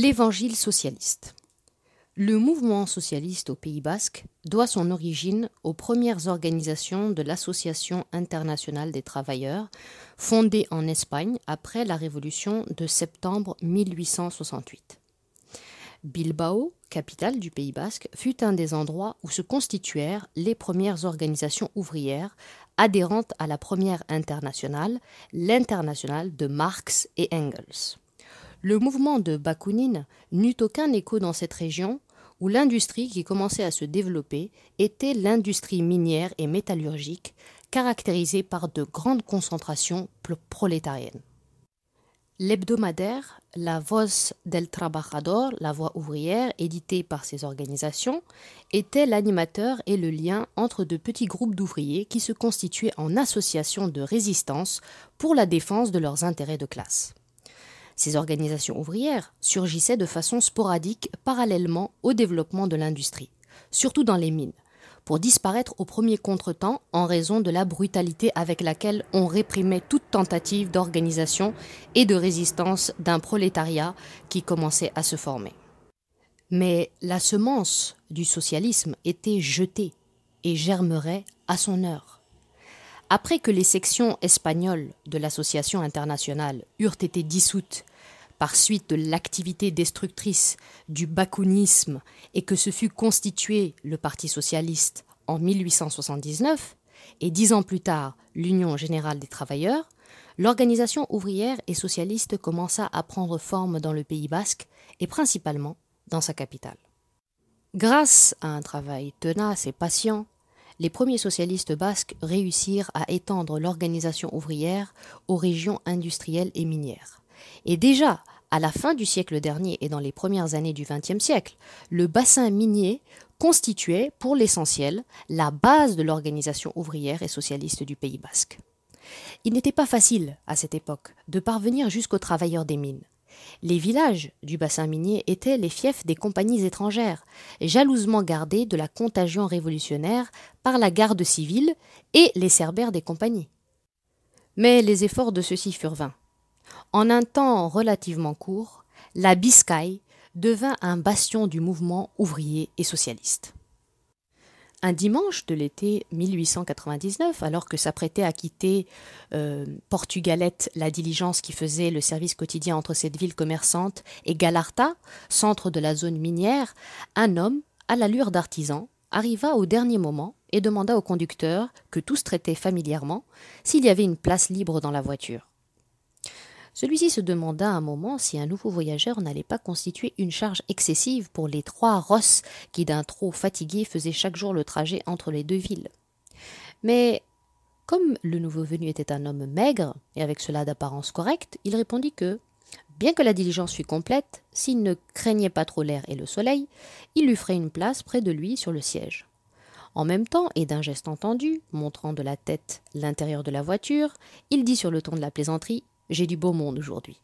L'Évangile socialiste. Le mouvement socialiste au Pays basque doit son origine aux premières organisations de l'Association internationale des travailleurs, fondée en Espagne après la Révolution de septembre 1868. Bilbao, capitale du Pays basque, fut un des endroits où se constituèrent les premières organisations ouvrières adhérentes à la première internationale, l'internationale de Marx et Engels. Le mouvement de Bakounine n'eut aucun écho dans cette région où l'industrie qui commençait à se développer était l'industrie minière et métallurgique, caractérisée par de grandes concentrations prolétariennes. L'hebdomadaire La Voz del Trabajador, la voix ouvrière, édité par ces organisations, était l'animateur et le lien entre de petits groupes d'ouvriers qui se constituaient en associations de résistance pour la défense de leurs intérêts de classe. Ces organisations ouvrières surgissaient de façon sporadique parallèlement au développement de l'industrie, surtout dans les mines, pour disparaître au premier contretemps en raison de la brutalité avec laquelle on réprimait toute tentative d'organisation et de résistance d'un prolétariat qui commençait à se former. Mais la semence du socialisme était jetée et germerait à son heure. Après que les sections espagnoles de l'Association internationale eurent été dissoutes par suite de l'activité destructrice du bakounisme et que se fut constitué le Parti socialiste en 1879, et dix ans plus tard l'Union générale des travailleurs, l'organisation ouvrière et socialiste commença à prendre forme dans le Pays basque et principalement dans sa capitale. Grâce à un travail tenace et patient, les premiers socialistes basques réussirent à étendre l'organisation ouvrière aux régions industrielles et minières. Et déjà, à la fin du siècle dernier et dans les premières années du XXe siècle, le bassin minier constituait, pour l'essentiel, la base de l'organisation ouvrière et socialiste du Pays basque. Il n'était pas facile, à cette époque, de parvenir jusqu'aux travailleurs des mines. Les villages du bassin minier étaient les fiefs des compagnies étrangères, jalousement gardés de la contagion révolutionnaire par la garde civile et les cerbères des compagnies. Mais les efforts de ceux-ci furent vains. En un temps relativement court, la Biscaye devint un bastion du mouvement ouvrier et socialiste. Un dimanche de l'été 1899, alors que s'apprêtait à quitter euh, Portugalette la diligence qui faisait le service quotidien entre cette ville commerçante et Galarta, centre de la zone minière, un homme, à l'allure d'artisan, arriva au dernier moment et demanda au conducteur, que tous traitaient familièrement, s'il y avait une place libre dans la voiture. Celui-ci se demanda un moment si un nouveau voyageur n'allait pas constituer une charge excessive pour les trois rosses qui, d'un trop fatigué, faisaient chaque jour le trajet entre les deux villes. Mais comme le nouveau venu était un homme maigre, et avec cela d'apparence correcte, il répondit que, bien que la diligence fût complète, s'il ne craignait pas trop l'air et le soleil, il lui ferait une place près de lui sur le siège. En même temps, et d'un geste entendu, montrant de la tête l'intérieur de la voiture, il dit sur le ton de la plaisanterie j'ai du beau monde aujourd'hui.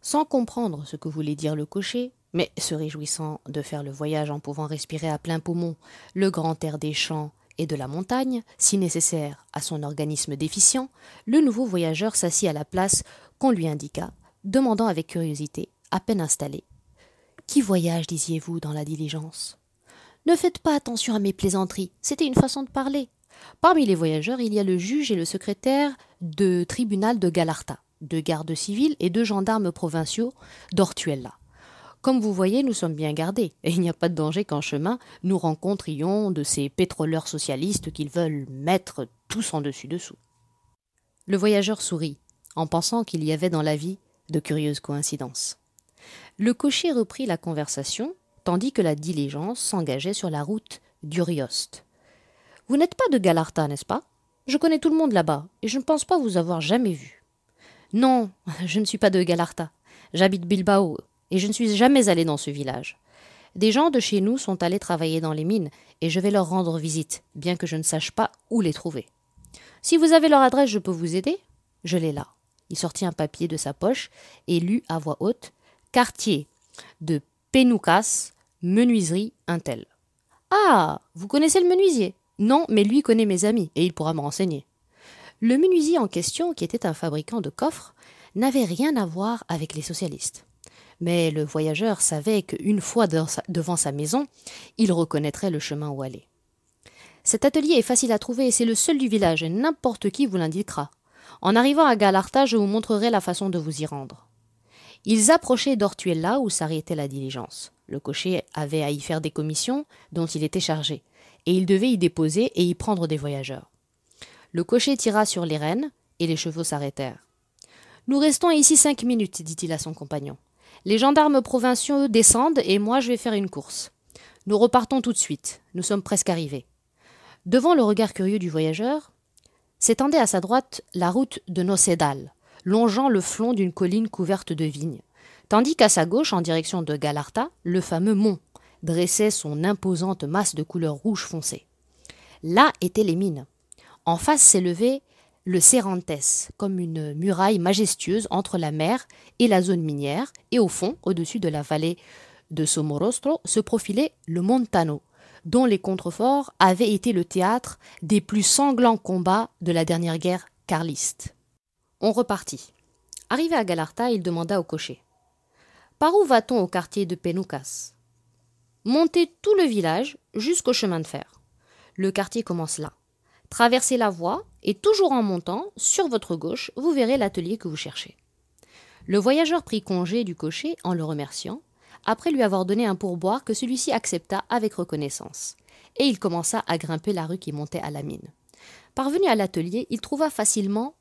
Sans comprendre ce que voulait dire le cocher, mais se réjouissant de faire le voyage en pouvant respirer à plein poumon le grand air des champs et de la montagne, si nécessaire à son organisme déficient, le nouveau voyageur s'assit à la place qu'on lui indiqua, demandant avec curiosité, à peine installé Qui voyage, disiez-vous, dans la diligence? Ne faites pas attention à mes plaisanteries, c'était une façon de parler. Parmi les voyageurs, il y a le juge et le secrétaire de tribunal de Galarta, de gardes civils et de gendarmes provinciaux d'Ortuella. Comme vous voyez, nous sommes bien gardés, et il n'y a pas de danger qu'en chemin nous rencontrions de ces pétroleurs socialistes qu'ils veulent mettre tous en dessus dessous. Le voyageur sourit, en pensant qu'il y avait dans la vie de curieuses coïncidences. Le cocher reprit la conversation, tandis que la diligence s'engageait sur la route d'Urioste. Vous n'êtes pas de Galarta, n'est-ce pas? Je connais tout le monde là-bas, et je ne pense pas vous avoir jamais vu. Non, je ne suis pas de Galarta. J'habite Bilbao, et je ne suis jamais allé dans ce village. Des gens de chez nous sont allés travailler dans les mines, et je vais leur rendre visite, bien que je ne sache pas où les trouver. Si vous avez leur adresse, je peux vous aider? Je l'ai là. Il sortit un papier de sa poche et lut à voix haute Quartier de Pénoucas, menuiserie Intel. Ah Vous connaissez le menuisier? Non, mais lui connaît mes amis, et il pourra me renseigner. Le menuisier en question, qui était un fabricant de coffres, n'avait rien à voir avec les socialistes. Mais le voyageur savait qu'une fois devant sa maison, il reconnaîtrait le chemin où aller. Cet atelier est facile à trouver et c'est le seul du village, et n'importe qui vous l'indiquera. En arrivant à Galarta, je vous montrerai la façon de vous y rendre. Ils approchaient d'Ortuella où s'arrêtait la diligence. Le cocher avait à y faire des commissions dont il était chargé, et il devait y déposer et y prendre des voyageurs. Le cocher tira sur les rênes, et les chevaux s'arrêtèrent. Nous restons ici cinq minutes, dit-il à son compagnon. Les gendarmes provinciaux descendent, et moi je vais faire une course. Nous repartons tout de suite. Nous sommes presque arrivés. Devant le regard curieux du voyageur, s'étendait à sa droite la route de Nocédal, longeant le flanc d'une colline couverte de vignes, tandis qu'à sa gauche, en direction de Galarta, le fameux mont dressait son imposante masse de couleur rouge foncé. Là étaient les mines. En face s'élevait le Cervantes, comme une muraille majestueuse entre la mer et la zone minière, et au fond, au-dessus de la vallée de Somorostro, se profilait le Montano, dont les contreforts avaient été le théâtre des plus sanglants combats de la dernière guerre carliste. On repartit. Arrivé à Galarta, il demanda au cocher Par où va-t-on au quartier de Penoucas Montez tout le village jusqu'au chemin de fer. Le quartier commence là. Traversez la voie et toujours en montant, sur votre gauche, vous verrez l'atelier que vous cherchez. Le voyageur prit congé du cocher en le remerciant après lui avoir donné un pourboire que celui-ci accepta avec reconnaissance. Et il commença à grimper la rue qui montait à la mine. Parvenu à l'atelier, il trouva facilement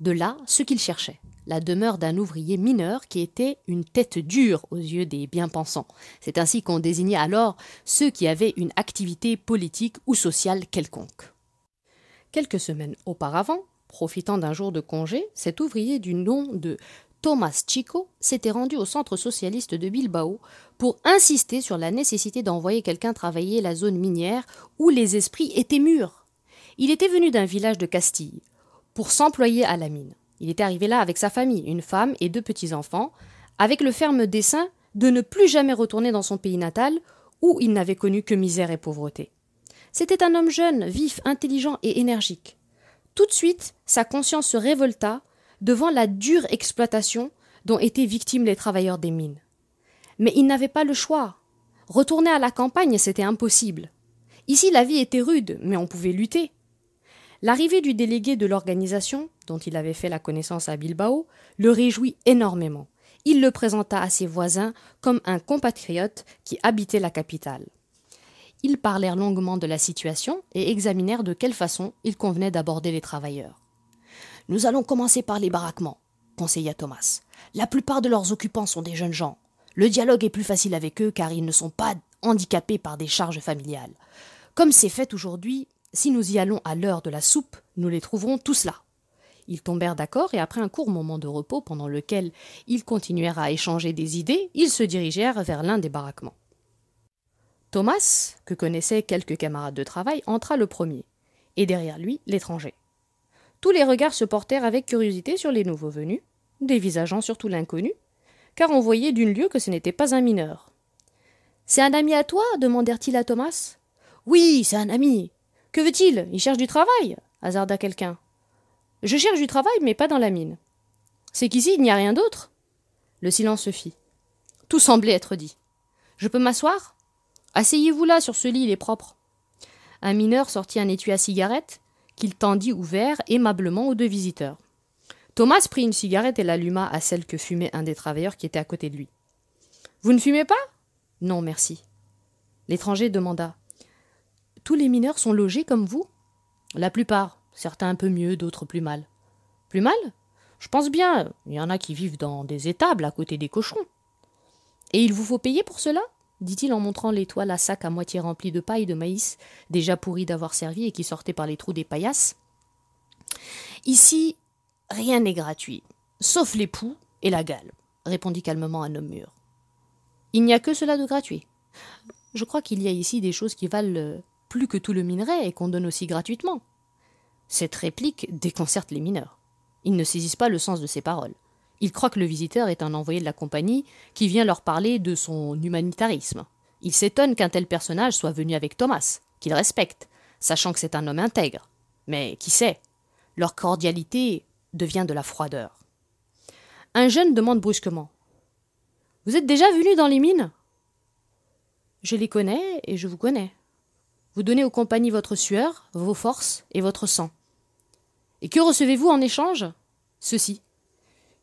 de là ce qu'il cherchait, la demeure d'un ouvrier mineur qui était une tête dure aux yeux des bien-pensants. C'est ainsi qu'on désignait alors ceux qui avaient une activité politique ou sociale quelconque. Quelques semaines auparavant, profitant d'un jour de congé, cet ouvrier du nom de Thomas Chico s'était rendu au centre socialiste de Bilbao pour insister sur la nécessité d'envoyer quelqu'un travailler la zone minière où les esprits étaient mûrs. Il était venu d'un village de Castille pour s'employer à la mine. Il était arrivé là avec sa famille, une femme et deux petits-enfants, avec le ferme dessein de ne plus jamais retourner dans son pays natal où il n'avait connu que misère et pauvreté. C'était un homme jeune, vif, intelligent et énergique. Tout de suite, sa conscience se révolta devant la dure exploitation dont étaient victimes les travailleurs des mines. Mais il n'avait pas le choix. Retourner à la campagne, c'était impossible. Ici, la vie était rude, mais on pouvait lutter. L'arrivée du délégué de l'organisation, dont il avait fait la connaissance à Bilbao, le réjouit énormément. Il le présenta à ses voisins comme un compatriote qui habitait la capitale. Ils parlèrent longuement de la situation et examinèrent de quelle façon il convenait d'aborder les travailleurs. Nous allons commencer par les baraquements, conseilla Thomas. La plupart de leurs occupants sont des jeunes gens. Le dialogue est plus facile avec eux car ils ne sont pas handicapés par des charges familiales. Comme c'est fait aujourd'hui, si nous y allons à l'heure de la soupe, nous les trouverons tous là. Ils tombèrent d'accord et après un court moment de repos pendant lequel ils continuèrent à échanger des idées, ils se dirigèrent vers l'un des baraquements. Thomas, que connaissaient quelques camarades de travail, entra le premier, et derrière lui l'étranger. Tous les regards se portèrent avec curiosité sur les nouveaux venus, dévisageant surtout l'inconnu, car on voyait d'une lieue que ce n'était pas un mineur. C'est un ami à toi? demandèrent-ils à Thomas. Oui, c'est un ami. Que veut-il? Il cherche du travail hasarda quelqu'un. Je cherche du travail, mais pas dans la mine. C'est qu'ici il n'y a rien d'autre Le silence se fit. Tout semblait être dit. Je peux m'asseoir? Asseyez-vous là, sur ce lit, il est propre. Un mineur sortit un étui à cigarette qu'il tendit ouvert aimablement aux deux visiteurs. Thomas prit une cigarette et l'alluma à celle que fumait un des travailleurs qui était à côté de lui. Vous ne fumez pas? Non, merci. L'étranger demanda. Tous les mineurs sont logés comme vous? La plupart, certains un peu mieux, d'autres plus mal. Plus mal? Je pense bien, il y en a qui vivent dans des étables à côté des cochons. Et il vous faut payer pour cela? Dit-il en montrant l'étoile à sac à moitié rempli de paille de maïs, déjà pourri d'avoir servi et qui sortait par les trous des paillasses. Ici, rien n'est gratuit, sauf les poux et la gale, répondit calmement un homme mûr. Il n'y a que cela de gratuit. Je crois qu'il y a ici des choses qui valent euh, plus que tout le minerai et qu'on donne aussi gratuitement. Cette réplique déconcerte les mineurs. Ils ne saisissent pas le sens de ces paroles. Ils croient que le visiteur est un envoyé de la compagnie qui vient leur parler de son humanitarisme. Ils s'étonnent qu'un tel personnage soit venu avec Thomas, qu'ils respectent, sachant que c'est un homme intègre. Mais qui sait? Leur cordialité devient de la froideur. Un jeune demande brusquement Vous êtes déjà venu dans les mines? Je les connais et je vous connais. Vous donnez aux compagnies votre sueur, vos forces et votre sang. Et que recevez-vous en échange? Ceci.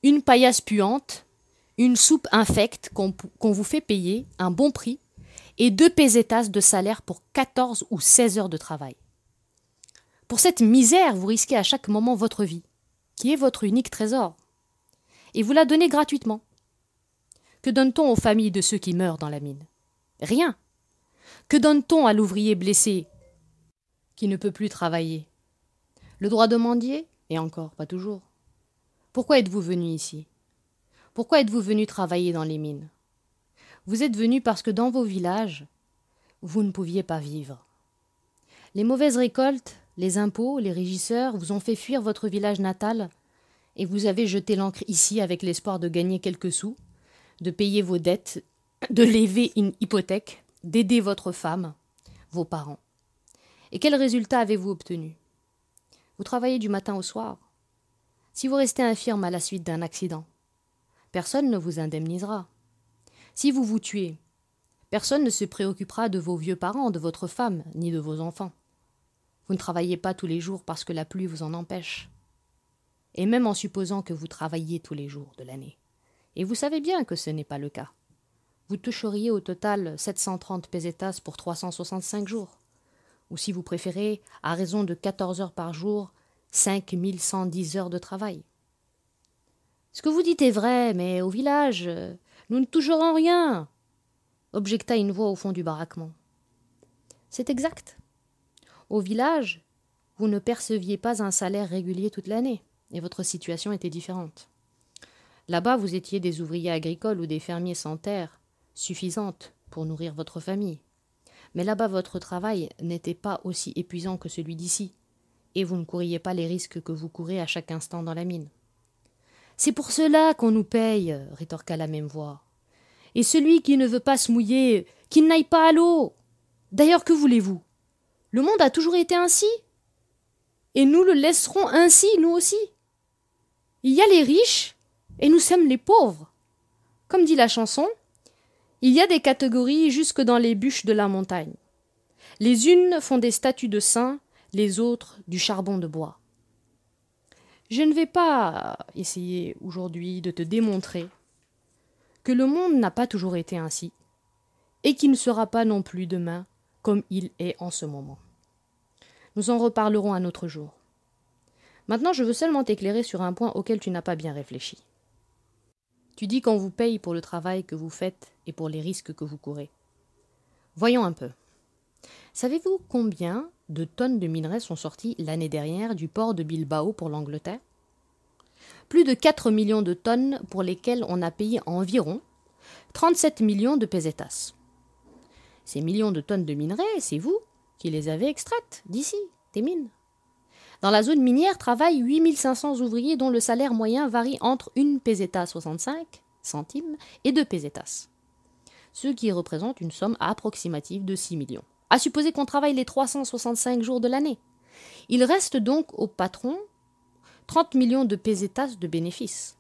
Une paillasse puante, une soupe infecte qu'on vous fait payer un bon prix et deux pesetas de salaire pour quatorze ou seize heures de travail. Pour cette misère, vous risquez à chaque moment votre vie, qui est votre unique trésor. Et vous la donnez gratuitement. Que donne-t-on aux familles de ceux qui meurent dans la mine? Rien. Que donne-t-on à l'ouvrier blessé qui ne peut plus travailler? Le droit de mendier? Et encore, pas toujours. Pourquoi êtes-vous venu ici? Pourquoi êtes-vous venu travailler dans les mines? Vous êtes venu parce que dans vos villages, vous ne pouviez pas vivre. Les mauvaises récoltes, les impôts, les régisseurs vous ont fait fuir votre village natal, et vous avez jeté l'ancre ici avec l'espoir de gagner quelques sous, de payer vos dettes, de lever une hypothèque, d'aider votre femme, vos parents. Et quel résultat avez-vous obtenu? Vous travaillez du matin au soir. Si vous restez infirme à la suite d'un accident, personne ne vous indemnisera. Si vous vous tuez, personne ne se préoccupera de vos vieux parents, de votre femme, ni de vos enfants. Vous ne travaillez pas tous les jours parce que la pluie vous en empêche. Et même en supposant que vous travailliez tous les jours de l'année. Et vous savez bien que ce n'est pas le cas. Vous toucheriez au total 730 pesetas pour 365 jours. Ou si vous préférez, à raison de 14 heures par jour, 5110 heures de travail. Ce que vous dites est vrai, mais au village, nous ne toucherons rien, objecta une voix au fond du baraquement. C'est exact. Au village, vous ne perceviez pas un salaire régulier toute l'année, et votre situation était différente. Là-bas, vous étiez des ouvriers agricoles ou des fermiers sans terre, suffisante pour nourrir votre famille. Mais là-bas, votre travail n'était pas aussi épuisant que celui d'ici, et vous ne couriez pas les risques que vous courez à chaque instant dans la mine. C'est pour cela qu'on nous paye, rétorqua la même voix. Et celui qui ne veut pas se mouiller, qu'il n'aille pas à l'eau. D'ailleurs, que voulez-vous? Le monde a toujours été ainsi. Et nous le laisserons ainsi, nous aussi. Il y a les riches, et nous sommes les pauvres. Comme dit la chanson, il y a des catégories jusque dans les bûches de la montagne. Les unes font des statues de saints, les autres du charbon de bois. Je ne vais pas essayer aujourd'hui de te démontrer que le monde n'a pas toujours été ainsi, et qu'il ne sera pas non plus demain comme il est en ce moment. Nous en reparlerons un autre jour. Maintenant, je veux seulement t'éclairer sur un point auquel tu n'as pas bien réfléchi. Tu dis qu'on vous paye pour le travail que vous faites et pour les risques que vous courez. Voyons un peu. Savez-vous combien de tonnes de minerais sont sorties l'année dernière du port de Bilbao pour l'Angleterre? Plus de 4 millions de tonnes pour lesquelles on a payé environ 37 millions de pesetas. Ces millions de tonnes de minerais, c'est vous qui les avez extraites d'ici, des mines. Dans la zone minière travaillent 8500 ouvriers dont le salaire moyen varie entre une peseta 65 centimes et deux pesetas, ce qui représente une somme approximative de 6 millions. À supposer qu'on travaille les 365 jours de l'année. Il reste donc au patron 30 millions de pesetas de bénéfices.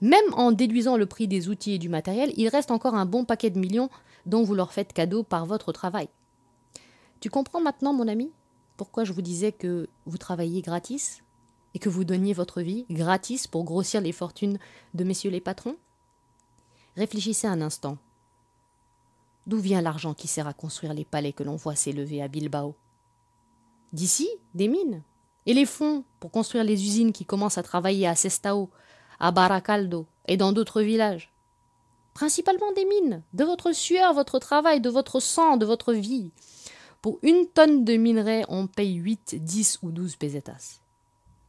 Même en déduisant le prix des outils et du matériel, il reste encore un bon paquet de millions dont vous leur faites cadeau par votre travail. Tu comprends maintenant, mon ami, pourquoi je vous disais que vous travailliez gratis et que vous donniez votre vie gratis pour grossir les fortunes de messieurs les patrons? Réfléchissez un instant. D'où vient l'argent qui sert à construire les palais que l'on voit s'élever à Bilbao? D'ici, des mines. Et les fonds pour construire les usines qui commencent à travailler à Sestao, à Baracaldo et dans d'autres villages. Principalement des mines, de votre sueur, votre travail, de votre sang, de votre vie. Pour une tonne de minerai, on paye 8, 10 ou 12 pesetas.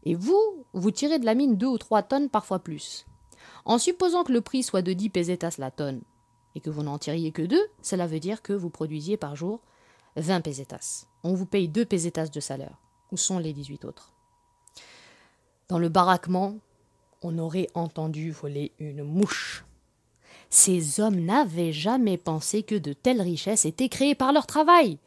Et vous, vous tirez de la mine 2 ou 3 tonnes, parfois plus. En supposant que le prix soit de 10 pesetas la tonne, que vous n'en tiriez que 2, cela veut dire que vous produisiez par jour 20 pesetas. On vous paye 2 pesetas de salaire. Où sont les 18 autres? Dans le baraquement, on aurait entendu voler une mouche. Ces hommes n'avaient jamais pensé que de telles richesses étaient créées par leur travail.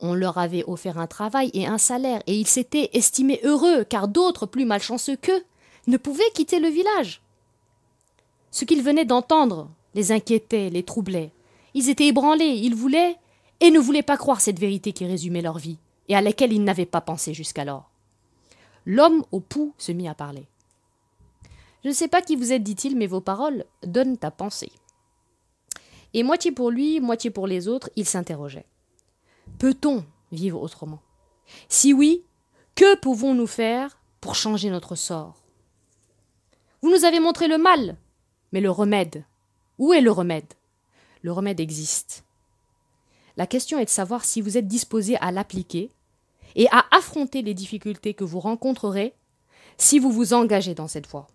On leur avait offert un travail et un salaire, et ils s'étaient estimés heureux, car d'autres, plus malchanceux qu'eux, ne pouvaient quitter le village. Ce qu'ils venaient d'entendre les inquiétaient, les troublaient. Ils étaient ébranlés, ils voulaient et ne voulaient pas croire cette vérité qui résumait leur vie, et à laquelle ils n'avaient pas pensé jusqu'alors. L'homme au pouls se mit à parler. Je ne sais pas qui vous êtes, dit-il, mais vos paroles donnent à penser. Et moitié pour lui, moitié pour les autres, il s'interrogeait. Peut-on vivre autrement? Si oui, que pouvons-nous faire pour changer notre sort? Vous nous avez montré le mal, mais le remède, où est le remède? Le remède existe. La question est de savoir si vous êtes disposé à l'appliquer et à affronter les difficultés que vous rencontrerez si vous vous engagez dans cette voie.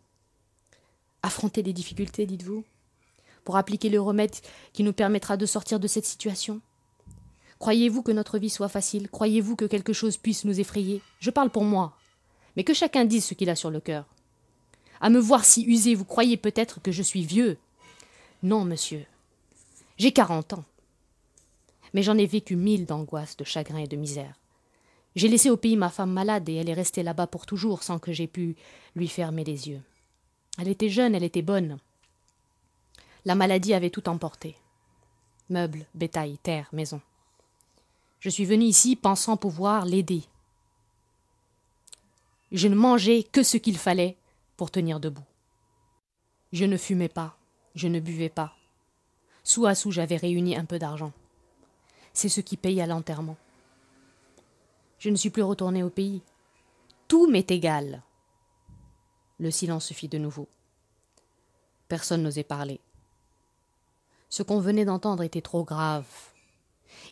Affronter les difficultés, dites-vous, pour appliquer le remède qui nous permettra de sortir de cette situation? Croyez-vous que notre vie soit facile? Croyez-vous que quelque chose puisse nous effrayer? Je parle pour moi. Mais que chacun dise ce qu'il a sur le cœur. À me voir si usé, vous croyez peut-être que je suis vieux? Non, monsieur. J'ai quarante ans. Mais j'en ai vécu mille d'angoisse, de chagrin et de misère. J'ai laissé au pays ma femme malade et elle est restée là-bas pour toujours sans que j'aie pu lui fermer les yeux. Elle était jeune, elle était bonne. La maladie avait tout emporté. Meubles, bétail, terre, maison. Je suis venu ici pensant pouvoir l'aider. Je ne mangeais que ce qu'il fallait pour tenir debout. Je ne fumais pas, je ne buvais pas. Sous à sous, j'avais réuni un peu d'argent. C'est ce qui paye à l'enterrement. Je ne suis plus retourné au pays. Tout m'est égal. Le silence se fit de nouveau. Personne n'osait parler. Ce qu'on venait d'entendre était trop grave.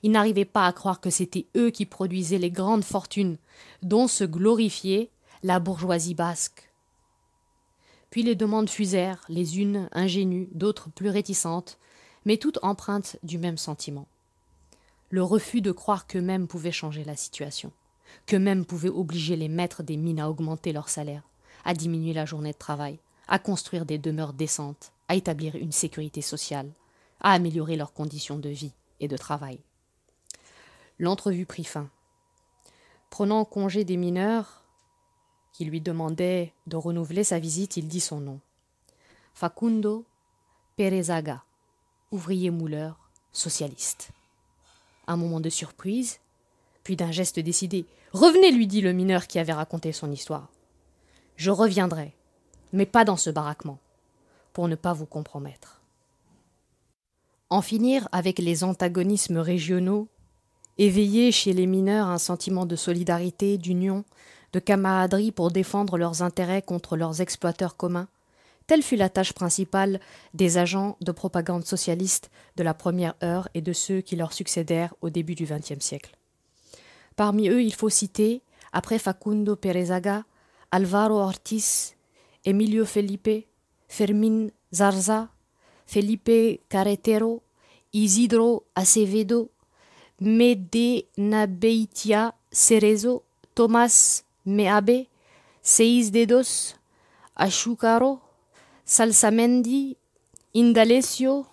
Ils n'arrivaient pas à croire que c'était eux qui produisaient les grandes fortunes dont se glorifiait la bourgeoisie basque. Puis les demandes fusèrent, les unes ingénues, d'autres plus réticentes, mais toutes empreintes du même sentiment. Le refus de croire qu'eux-mêmes pouvaient changer la situation, qu'eux-mêmes pouvaient obliger les maîtres des mines à augmenter leur salaire, à diminuer la journée de travail, à construire des demeures décentes, à établir une sécurité sociale, à améliorer leurs conditions de vie et de travail. L'entrevue prit fin. Prenant congé des mineurs, qui lui demandaient de renouveler sa visite, il dit son nom. Facundo Perezaga, ouvrier mouleur, socialiste. Un moment de surprise, puis d'un geste décidé. Revenez, lui dit le mineur qui avait raconté son histoire. Je reviendrai, mais pas dans ce baraquement, pour ne pas vous compromettre. En finir avec les antagonismes régionaux, éveiller chez les mineurs un sentiment de solidarité, d'union, de camaraderie pour défendre leurs intérêts contre leurs exploiteurs communs, telle fut la tâche principale des agents de propagande socialiste de la première heure et de ceux qui leur succédèrent au début du XXe siècle. Parmi eux, il faut citer, après Facundo Perezaga, Alvaro Ortiz, Emilio Felipe, Fermín Zarza, Felipe Carretero, Isidro Acevedo, Medenabeitia Cerezo, Tomás Meabe, Seis Dedos, Achucaro, Salsamendi, Indalecio,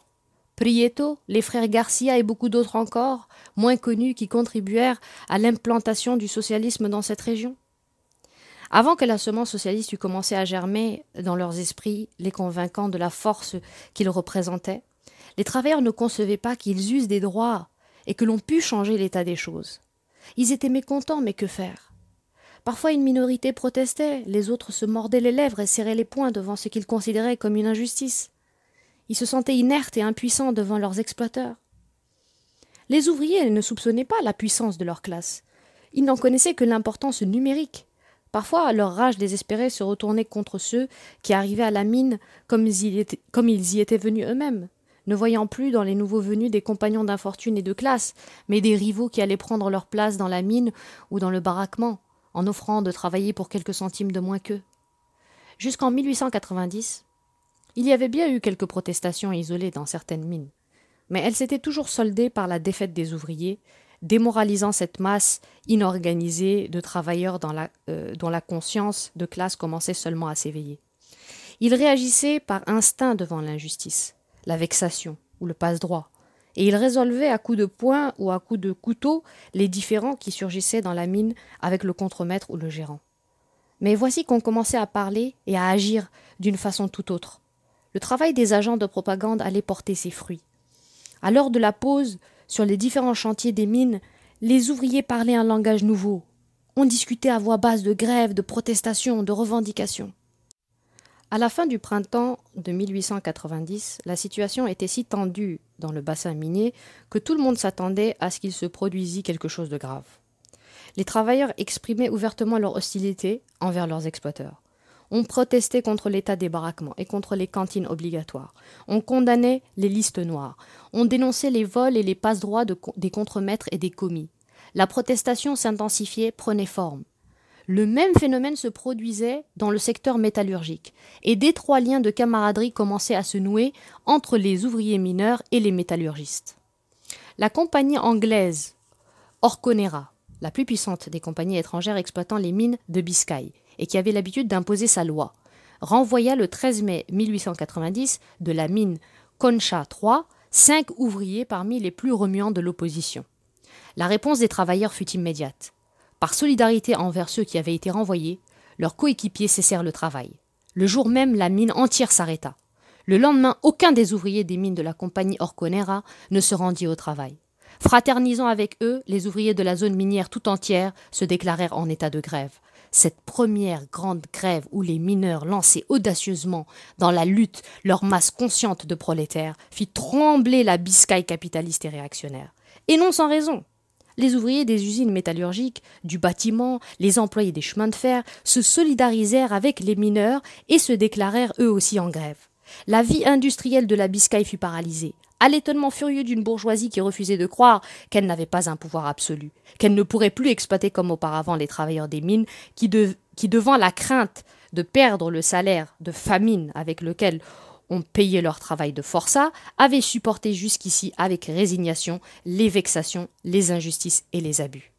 Prieto, les frères Garcia et beaucoup d'autres encore, moins connus, qui contribuèrent à l'implantation du socialisme dans cette région avant que la semence socialiste eût commencé à germer dans leurs esprits, les convaincant de la force qu'ils représentaient, les travailleurs ne concevaient pas qu'ils eussent des droits et que l'on pût changer l'état des choses. Ils étaient mécontents, mais que faire? Parfois une minorité protestait, les autres se mordaient les lèvres et serraient les poings devant ce qu'ils considéraient comme une injustice. Ils se sentaient inertes et impuissants devant leurs exploiteurs. Les ouvriers ne soupçonnaient pas la puissance de leur classe. Ils n'en connaissaient que l'importance numérique. Parfois, leur rage désespérée se retournait contre ceux qui arrivaient à la mine comme ils, y étaient venus eux-mêmes, ne voyant plus dans les nouveaux venus des compagnons d'infortune et de classe, mais des rivaux qui allaient prendre leur place dans la mine ou dans le baraquement, en offrant de travailler pour quelques centimes de moins qu'eux. Jusqu'en 1890, il y avait bien eu quelques protestations isolées dans certaines mines, mais elles s'étaient toujours soldées par la défaite des ouvriers démoralisant cette masse inorganisée de travailleurs euh, dont la conscience de classe commençait seulement à s'éveiller. Ils réagissaient par instinct devant l'injustice, la vexation ou le passe-droit, et ils résolvaient à coups de poing ou à coups de couteau les différends qui surgissaient dans la mine avec le contremaître ou le gérant. Mais voici qu'on commençait à parler et à agir d'une façon tout autre. le travail des agents de propagande allait porter ses fruits. À l'heure de la pause, sur les différents chantiers des mines, les ouvriers parlaient un langage nouveau. On discutait à voix basse de grèves, de protestations, de revendications. À la fin du printemps de 1890, la situation était si tendue dans le bassin minier que tout le monde s'attendait à ce qu'il se produisît quelque chose de grave. Les travailleurs exprimaient ouvertement leur hostilité envers leurs exploiteurs. On protestait contre l'état des baraquements et contre les cantines obligatoires. On condamnait les listes noires. On dénonçait les vols et les passe-droits des contremaîtres et des commis. La protestation s'intensifiait, prenait forme. Le même phénomène se produisait dans le secteur métallurgique, et d'étroits liens de camaraderie commençaient à se nouer entre les ouvriers mineurs et les métallurgistes. La compagnie anglaise Orconera, la plus puissante des compagnies étrangères exploitant les mines de Biscaye, et qui avait l'habitude d'imposer sa loi, renvoya le 13 mai 1890 de la mine Concha III cinq ouvriers parmi les plus remuants de l'opposition. La réponse des travailleurs fut immédiate. Par solidarité envers ceux qui avaient été renvoyés, leurs coéquipiers cessèrent le travail. Le jour même, la mine entière s'arrêta. Le lendemain, aucun des ouvriers des mines de la compagnie Orconera ne se rendit au travail. Fraternisant avec eux, les ouvriers de la zone minière tout entière se déclarèrent en état de grève. Cette première grande grève où les mineurs lançaient audacieusement dans la lutte leur masse consciente de prolétaires fit trembler la biscaille capitaliste et réactionnaire. Et non sans raison. Les ouvriers des usines métallurgiques, du bâtiment, les employés des chemins de fer se solidarisèrent avec les mineurs et se déclarèrent eux aussi en grève. La vie industrielle de la Biscaye fut paralysée, à l'étonnement furieux d'une bourgeoisie qui refusait de croire qu'elle n'avait pas un pouvoir absolu, qu'elle ne pourrait plus exploiter comme auparavant les travailleurs des mines, qui, qui devant la crainte de perdre le salaire de famine avec lequel ont payé leur travail de forçat, avaient supporté jusqu'ici avec résignation les vexations, les injustices et les abus.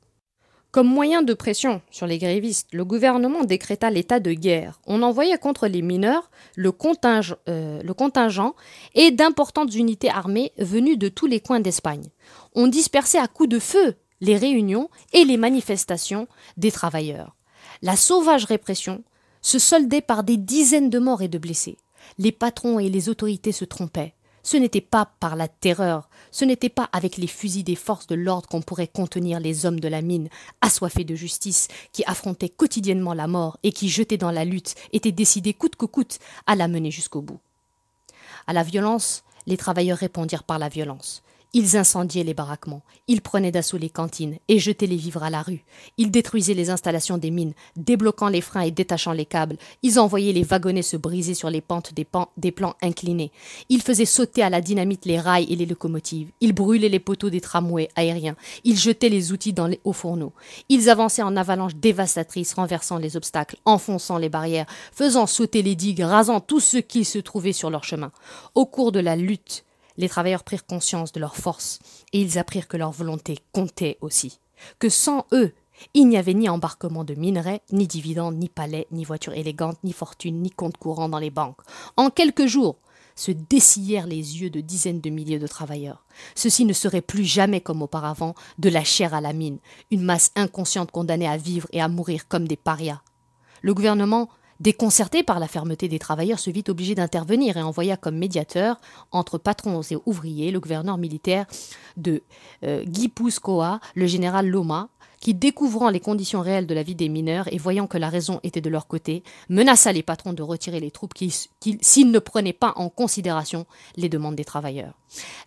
Comme moyen de pression sur les grévistes, le gouvernement décréta l'état de guerre. On envoya contre les mineurs le euh, le contingent et d'importantes unités armées venues de tous les coins d'Espagne. On dispersait à coups de feu les réunions et les manifestations des travailleurs. La sauvage répression se soldait par des dizaines de morts et de blessés les patrons et les autorités se trompaient. Ce n'était pas par la terreur, ce n'était pas avec les fusils des forces de l'ordre qu'on pourrait contenir les hommes de la mine, assoiffés de justice, qui affrontaient quotidiennement la mort et qui, jetés dans la lutte, étaient décidés coûte que coûte à la mener jusqu'au bout. À la violence, les travailleurs répondirent par la violence. Ils incendiaient les baraquements, ils prenaient d'assaut les cantines et jetaient les vivres à la rue. Ils détruisaient les installations des mines, débloquant les freins et détachant les câbles. Ils envoyaient les wagonnets se briser sur les pentes des, plans inclinés. Ils faisaient sauter à la dynamite les rails et les locomotives. Ils brûlaient les poteaux des tramways aériens. Ils jetaient les outils dans les hauts fourneaux. Ils avançaient en avalanche dévastatrice, renversant les obstacles, enfonçant les barrières, faisant sauter les digues, rasant tout ce qui se trouvait sur leur chemin. Au cours de la lutte, les travailleurs prirent conscience de leur force, et ils apprirent que leur volonté comptait aussi, que sans eux, il n'y avait ni embarquement de minerais, ni dividendes, ni palais, ni voitures élégantes, ni fortune, ni compte courant dans les banques. En quelques jours, se dessillèrent les yeux de dizaines de milliers de travailleurs. Ceci ne serait plus jamais comme auparavant de la chair à la mine, une masse inconsciente condamnée à vivre et à mourir comme des parias. Le gouvernement Déconcerté par la fermeté des travailleurs, se vit obligé d'intervenir et envoya comme médiateur entre patrons et ouvriers le gouverneur militaire de euh, le général Loma, qui, découvrant les conditions réelles de la vie des mineurs et voyant que la raison était de leur côté, menaça les patrons de retirer les troupes s'ils ne prenaient pas en considération les demandes des travailleurs.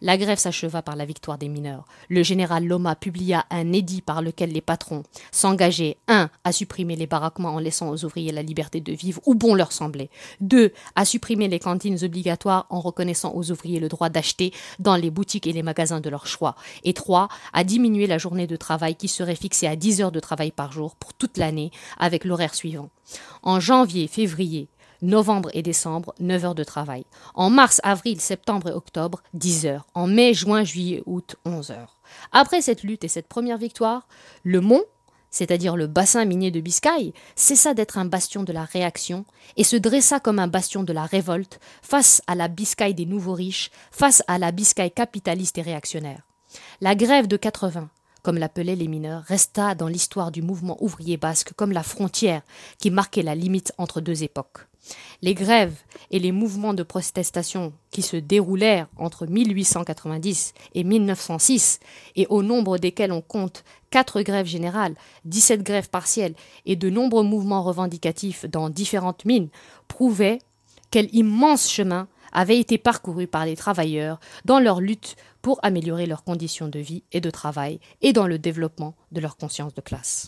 La grève s'acheva par la victoire des mineurs. Le général Loma publia un édit par lequel les patrons s'engageaient 1. à supprimer les baraquements en laissant aux ouvriers la liberté de vivre où bon leur semblait, 2. à supprimer les cantines obligatoires en reconnaissant aux ouvriers le droit d'acheter dans les boutiques et les magasins de leur choix, et 3. à diminuer la journée de travail qui serait fixée à 10 heures de travail par jour pour toute l'année avec l'horaire suivant. En janvier, février, novembre et décembre, 9 heures de travail. En mars, avril, septembre et octobre, 10 heures. En mai, juin, juillet, août, 11 heures. Après cette lutte et cette première victoire, le Mont, c'est-à-dire le bassin minier de Biscaye, cessa d'être un bastion de la réaction et se dressa comme un bastion de la révolte face à la Biscaye des nouveaux riches, face à la Biscaye capitaliste et réactionnaire. La grève de 80, comme l'appelaient les mineurs, resta dans l'histoire du mouvement ouvrier basque comme la frontière qui marquait la limite entre deux époques. Les grèves et les mouvements de protestation qui se déroulèrent entre 1890 et 1906, et au nombre desquels on compte quatre grèves générales, 17 grèves partielles et de nombreux mouvements revendicatifs dans différentes mines, prouvaient quel immense chemin avait été parcouru par les travailleurs dans leur lutte pour améliorer leurs conditions de vie et de travail et dans le développement de leur conscience de classe.